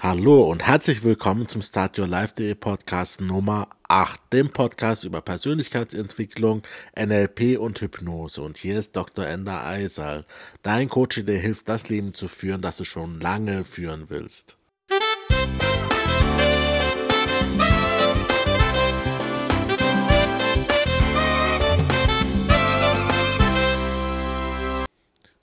Hallo und herzlich willkommen zum Start Your Life.de Podcast Nummer 8, dem Podcast über Persönlichkeitsentwicklung, NLP und Hypnose. Und hier ist Dr. Ender Eisal, dein Coach, der hilft, das Leben zu führen, das du schon lange führen willst.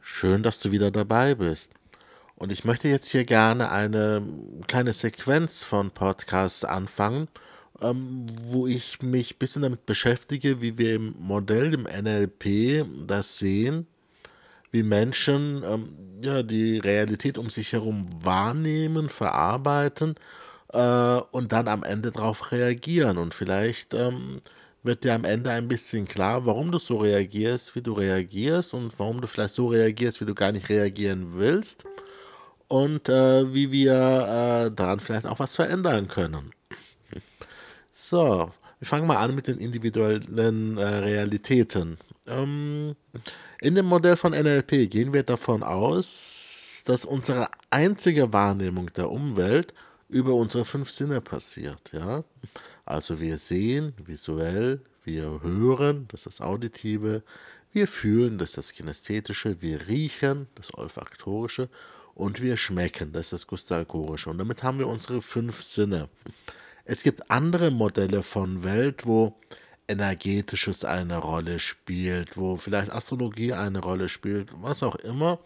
Schön, dass du wieder dabei bist. Und ich möchte jetzt hier gerne eine kleine Sequenz von Podcasts anfangen, ähm, wo ich mich ein bisschen damit beschäftige, wie wir im Modell, im NLP, das sehen, wie Menschen ähm, ja, die Realität um sich herum wahrnehmen, verarbeiten äh, und dann am Ende darauf reagieren. Und vielleicht ähm, wird dir am Ende ein bisschen klar, warum du so reagierst, wie du reagierst und warum du vielleicht so reagierst, wie du gar nicht reagieren willst und äh, wie wir äh, daran vielleicht auch was verändern können. So, wir fangen mal an mit den individuellen äh, Realitäten. Ähm, in dem Modell von NLP gehen wir davon aus, dass unsere einzige Wahrnehmung der Umwelt über unsere fünf Sinne passiert. Ja? Also wir sehen visuell, wir hören, das ist das Auditive, wir fühlen, das ist das Kinästhetische, wir riechen, das Olfaktorische und wir schmecken, das ist das Gustalkorische. Und damit haben wir unsere fünf Sinne. Es gibt andere Modelle von Welt, wo Energetisches eine Rolle spielt, wo vielleicht Astrologie eine Rolle spielt, was auch immer.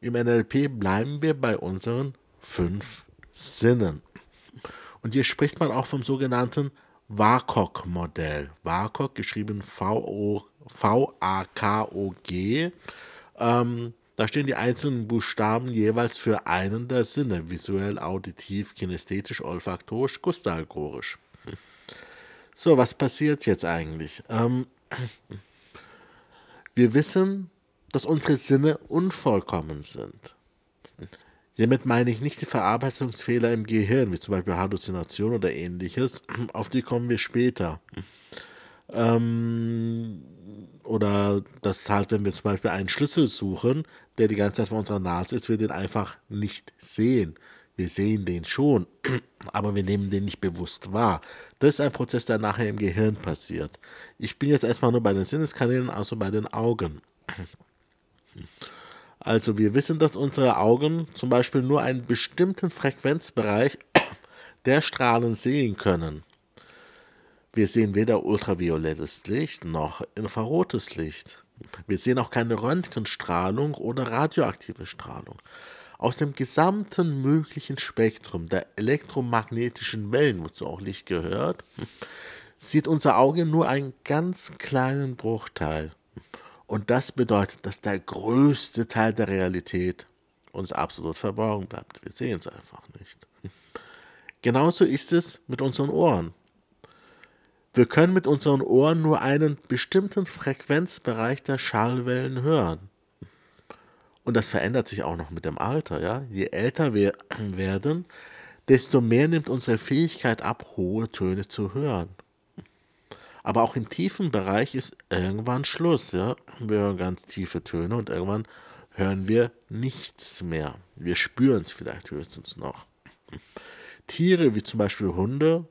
Im NLP bleiben wir bei unseren fünf Sinnen. Und hier spricht man auch vom sogenannten WAKOG-Modell. WAKOG geschrieben V-A-K-O-G. Ähm, da stehen die einzelnen Buchstaben jeweils für einen der Sinne, visuell, auditiv, kinästhetisch, olfaktorisch, gustalkorisch. So, was passiert jetzt eigentlich? Ähm, wir wissen, dass unsere Sinne unvollkommen sind. Hiermit meine ich nicht die Verarbeitungsfehler im Gehirn, wie zum Beispiel Halluzination oder ähnliches. Auf die kommen wir später. Ähm, oder das halt, wenn wir zum Beispiel einen Schlüssel suchen, der die ganze Zeit vor unserer Nase ist, wir den einfach nicht sehen. Wir sehen den schon, aber wir nehmen den nicht bewusst wahr. Das ist ein Prozess, der nachher im Gehirn passiert. Ich bin jetzt erstmal nur bei den Sinneskanälen, also bei den Augen. Also wir wissen, dass unsere Augen zum Beispiel nur einen bestimmten Frequenzbereich der Strahlen sehen können. Wir sehen weder ultraviolettes Licht noch infrarotes Licht. Wir sehen auch keine Röntgenstrahlung oder radioaktive Strahlung. Aus dem gesamten möglichen Spektrum der elektromagnetischen Wellen, wozu auch Licht gehört, sieht unser Auge nur einen ganz kleinen Bruchteil. Und das bedeutet, dass der größte Teil der Realität uns absolut verborgen bleibt. Wir sehen es einfach nicht. Genauso ist es mit unseren Ohren. Wir können mit unseren Ohren nur einen bestimmten Frequenzbereich der Schallwellen hören. Und das verändert sich auch noch mit dem Alter. Ja? Je älter wir werden, desto mehr nimmt unsere Fähigkeit ab, hohe Töne zu hören. Aber auch im tiefen Bereich ist irgendwann Schluss. Ja? Wir hören ganz tiefe Töne und irgendwann hören wir nichts mehr. Wir spüren es vielleicht höchstens noch. Tiere wie zum Beispiel Hunde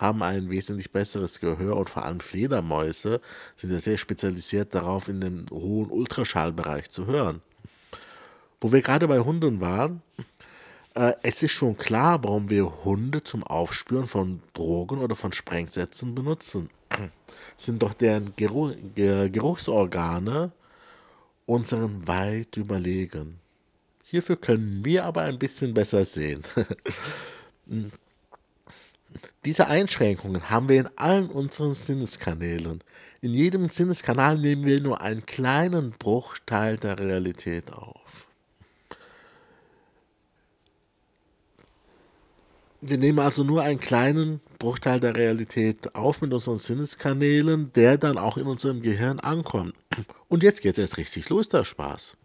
haben ein wesentlich besseres Gehör und vor allem Fledermäuse sind ja sehr spezialisiert darauf, in den hohen Ultraschallbereich zu hören. Wo wir gerade bei Hunden waren, äh, es ist schon klar, warum wir Hunde zum Aufspüren von Drogen oder von Sprengsätzen benutzen. sind doch deren Geruch, Geruchsorgane unseren weit überlegen. Hierfür können wir aber ein bisschen besser sehen. Diese Einschränkungen haben wir in allen unseren Sinneskanälen. In jedem Sinneskanal nehmen wir nur einen kleinen Bruchteil der Realität auf. Wir nehmen also nur einen kleinen Bruchteil der Realität auf mit unseren Sinneskanälen, der dann auch in unserem Gehirn ankommt. Und jetzt geht es erst richtig los, der Spaß.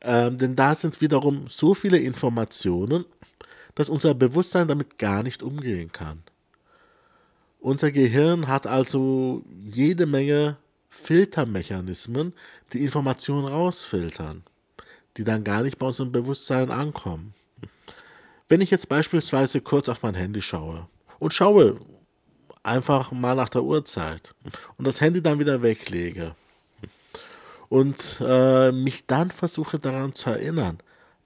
Ähm, denn da sind wiederum so viele Informationen, dass unser Bewusstsein damit gar nicht umgehen kann. Unser Gehirn hat also jede Menge Filtermechanismen, die Informationen rausfiltern, die dann gar nicht bei unserem Bewusstsein ankommen. Wenn ich jetzt beispielsweise kurz auf mein Handy schaue und schaue einfach mal nach der Uhrzeit und das Handy dann wieder weglege und äh, mich dann versuche daran zu erinnern,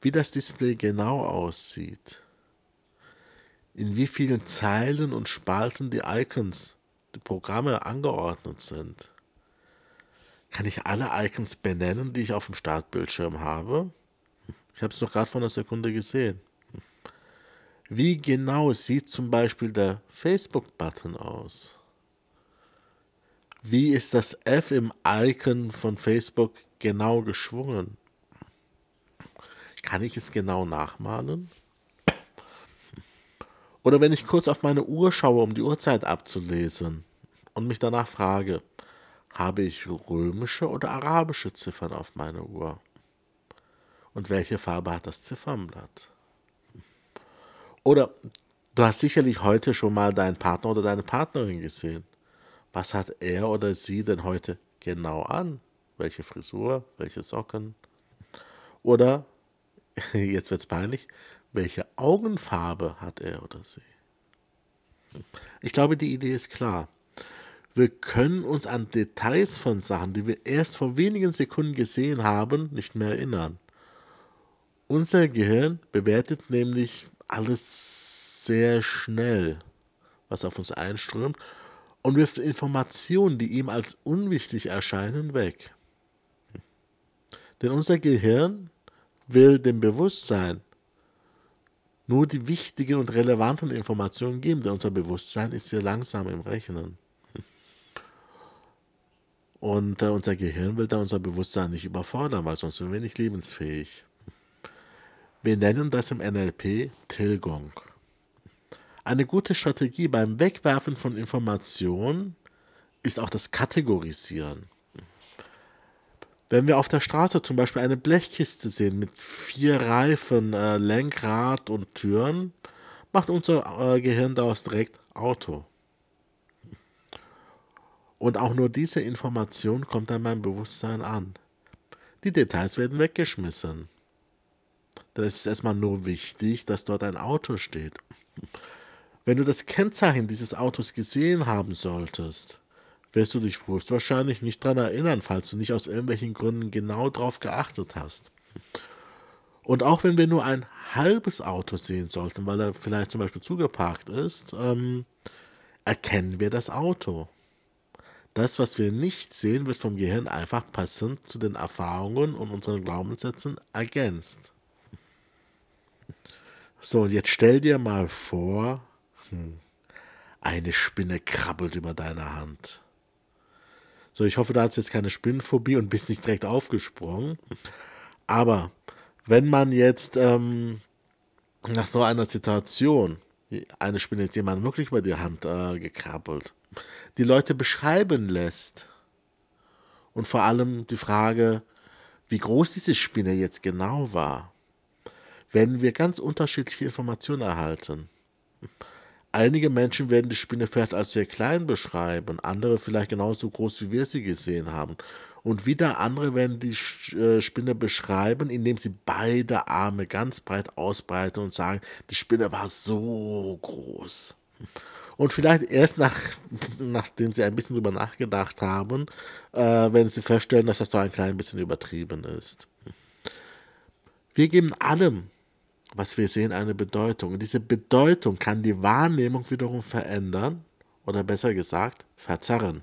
wie das Display genau aussieht, in wie vielen Zeilen und Spalten die Icons, die Programme angeordnet sind. Kann ich alle Icons benennen, die ich auf dem Startbildschirm habe? Ich habe es doch gerade vor einer Sekunde gesehen. Wie genau sieht zum Beispiel der Facebook-Button aus? Wie ist das F im Icon von Facebook genau geschwungen? Kann ich es genau nachmalen? Oder wenn ich kurz auf meine Uhr schaue, um die Uhrzeit abzulesen und mich danach frage, habe ich römische oder arabische Ziffern auf meiner Uhr? Und welche Farbe hat das Ziffernblatt? Oder du hast sicherlich heute schon mal deinen Partner oder deine Partnerin gesehen. Was hat er oder sie denn heute genau an? Welche Frisur, welche Socken? Oder, jetzt wird's peinlich, welche Augenfarbe hat er oder sie? Ich glaube, die Idee ist klar. Wir können uns an Details von Sachen, die wir erst vor wenigen Sekunden gesehen haben, nicht mehr erinnern. Unser Gehirn bewertet nämlich alles sehr schnell, was auf uns einströmt, und wirft Informationen, die ihm als unwichtig erscheinen, weg. Denn unser Gehirn will dem Bewusstsein nur die wichtigen und relevanten Informationen geben, denn unser Bewusstsein ist sehr langsam im Rechnen. Und äh, unser Gehirn will da unser Bewusstsein nicht überfordern, weil sonst sind wir nicht lebensfähig. Wir nennen das im NLP Tilgung. Eine gute Strategie beim Wegwerfen von Informationen ist auch das Kategorisieren. Wenn wir auf der Straße zum Beispiel eine Blechkiste sehen mit vier Reifen, äh, Lenkrad und Türen, macht unser äh, Gehirn daraus direkt Auto. Und auch nur diese Information kommt an meinem Bewusstsein an. Die Details werden weggeschmissen. Dann ist es erstmal nur wichtig, dass dort ein Auto steht. Wenn du das Kennzeichen dieses Autos gesehen haben solltest, wirst du dich wahrscheinlich nicht daran erinnern, falls du nicht aus irgendwelchen Gründen genau darauf geachtet hast. Und auch wenn wir nur ein halbes Auto sehen sollten, weil er vielleicht zum Beispiel zugeparkt ist, ähm, erkennen wir das Auto. Das, was wir nicht sehen, wird vom Gehirn einfach passend zu den Erfahrungen und unseren Glaubenssätzen ergänzt. So, und jetzt stell dir mal vor, hm, eine Spinne krabbelt über deine Hand. So, ich hoffe, du hast jetzt keine Spinnenphobie und bist nicht direkt aufgesprungen. Aber wenn man jetzt ähm, nach so einer Situation, eine Spinne ist jemand wirklich über die Hand äh, gekrabbelt, die Leute beschreiben lässt und vor allem die Frage, wie groß diese Spinne jetzt genau war, werden wir ganz unterschiedliche Informationen erhalten. Einige Menschen werden die Spinne vielleicht als sehr klein beschreiben, andere vielleicht genauso groß, wie wir sie gesehen haben. Und wieder andere werden die äh, Spinne beschreiben, indem sie beide Arme ganz breit ausbreiten und sagen, die Spinne war so groß. Und vielleicht erst nach, nachdem sie ein bisschen drüber nachgedacht haben, äh, werden sie feststellen, dass das doch ein klein bisschen übertrieben ist. Wir geben allem was wir sehen, eine Bedeutung. Und diese Bedeutung kann die Wahrnehmung wiederum verändern oder besser gesagt verzerren.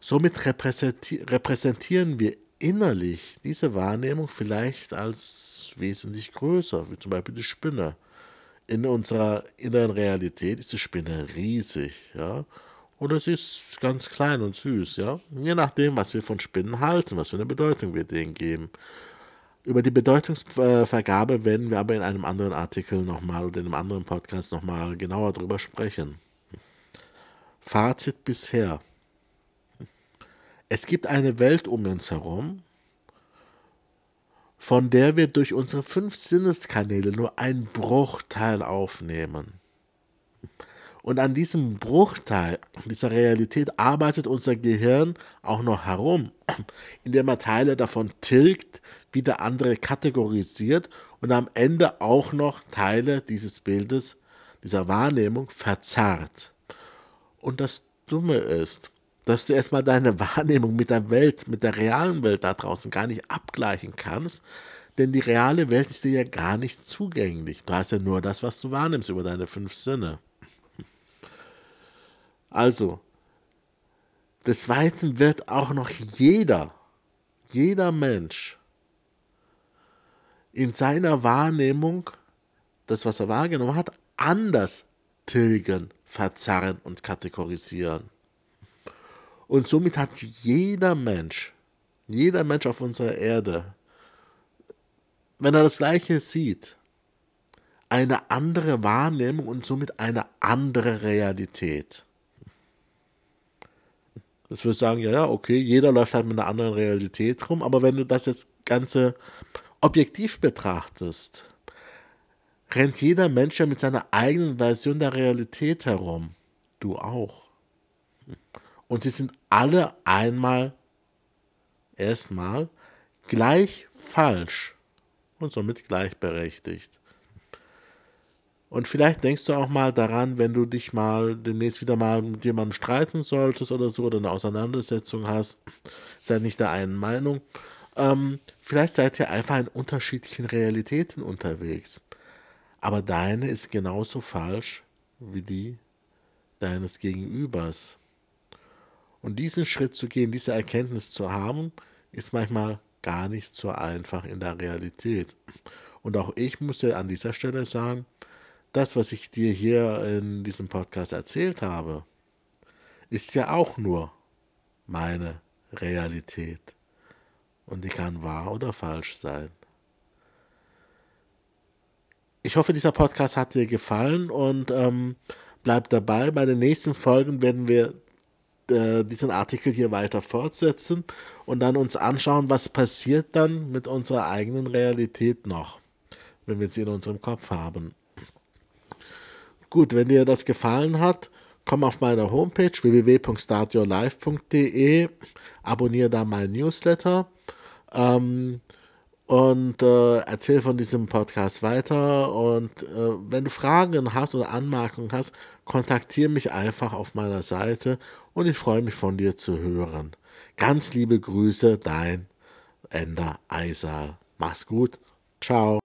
Somit repräsentieren wir innerlich diese Wahrnehmung vielleicht als wesentlich größer, wie zum Beispiel die Spinne. In unserer inneren Realität ist die Spinne riesig, ja, oder sie ist ganz klein und süß, ja, je nachdem, was wir von Spinnen halten, was für eine Bedeutung wir denen geben. Über die Bedeutungsvergabe werden wir aber in einem anderen Artikel nochmal oder in einem anderen Podcast nochmal genauer drüber sprechen. Fazit bisher. Es gibt eine Welt um uns herum, von der wir durch unsere fünf Sinneskanäle nur einen Bruchteil aufnehmen. Und an diesem Bruchteil dieser Realität arbeitet unser Gehirn auch noch herum, indem er Teile davon tilgt, wieder andere kategorisiert und am Ende auch noch Teile dieses Bildes, dieser Wahrnehmung verzerrt. Und das Dumme ist, dass du erstmal deine Wahrnehmung mit der Welt, mit der realen Welt da draußen gar nicht abgleichen kannst, denn die reale Welt ist dir ja gar nicht zugänglich. Du hast ja nur das, was du wahrnimmst über deine fünf Sinne. Also, des Weiteren wird auch noch jeder, jeder Mensch in seiner Wahrnehmung, das, was er wahrgenommen hat, anders tilgen, verzerren und kategorisieren. Und somit hat jeder Mensch, jeder Mensch auf unserer Erde, wenn er das Gleiche sieht, eine andere Wahrnehmung und somit eine andere Realität. Das würde sagen, ja, ja, okay, jeder läuft halt mit einer anderen Realität rum, aber wenn du das jetzt Ganze objektiv betrachtest, rennt jeder Mensch ja mit seiner eigenen Version der Realität herum. Du auch. Und sie sind alle einmal, erstmal, gleich falsch und somit gleichberechtigt. Und vielleicht denkst du auch mal daran, wenn du dich mal demnächst wieder mal mit jemandem streiten solltest oder so oder eine Auseinandersetzung hast, sei nicht der einen Meinung. Ähm, vielleicht seid ihr einfach in unterschiedlichen Realitäten unterwegs. Aber deine ist genauso falsch wie die deines Gegenübers. Und diesen Schritt zu gehen, diese Erkenntnis zu haben, ist manchmal gar nicht so einfach in der Realität. Und auch ich muss ja an dieser Stelle sagen, das, was ich dir hier in diesem Podcast erzählt habe, ist ja auch nur meine Realität. Und die kann wahr oder falsch sein. Ich hoffe, dieser Podcast hat dir gefallen und ähm, bleib dabei. Bei den nächsten Folgen werden wir äh, diesen Artikel hier weiter fortsetzen und dann uns anschauen, was passiert dann mit unserer eigenen Realität noch, wenn wir sie in unserem Kopf haben. Gut, wenn dir das gefallen hat, komm auf meine Homepage www.startyourlife.de, abonniere da mein Newsletter ähm, und äh, erzähl von diesem Podcast weiter. Und äh, wenn du Fragen hast oder Anmerkungen hast, kontaktiere mich einfach auf meiner Seite und ich freue mich von dir zu hören. Ganz liebe Grüße, dein Ender Eisal. Mach's gut. Ciao.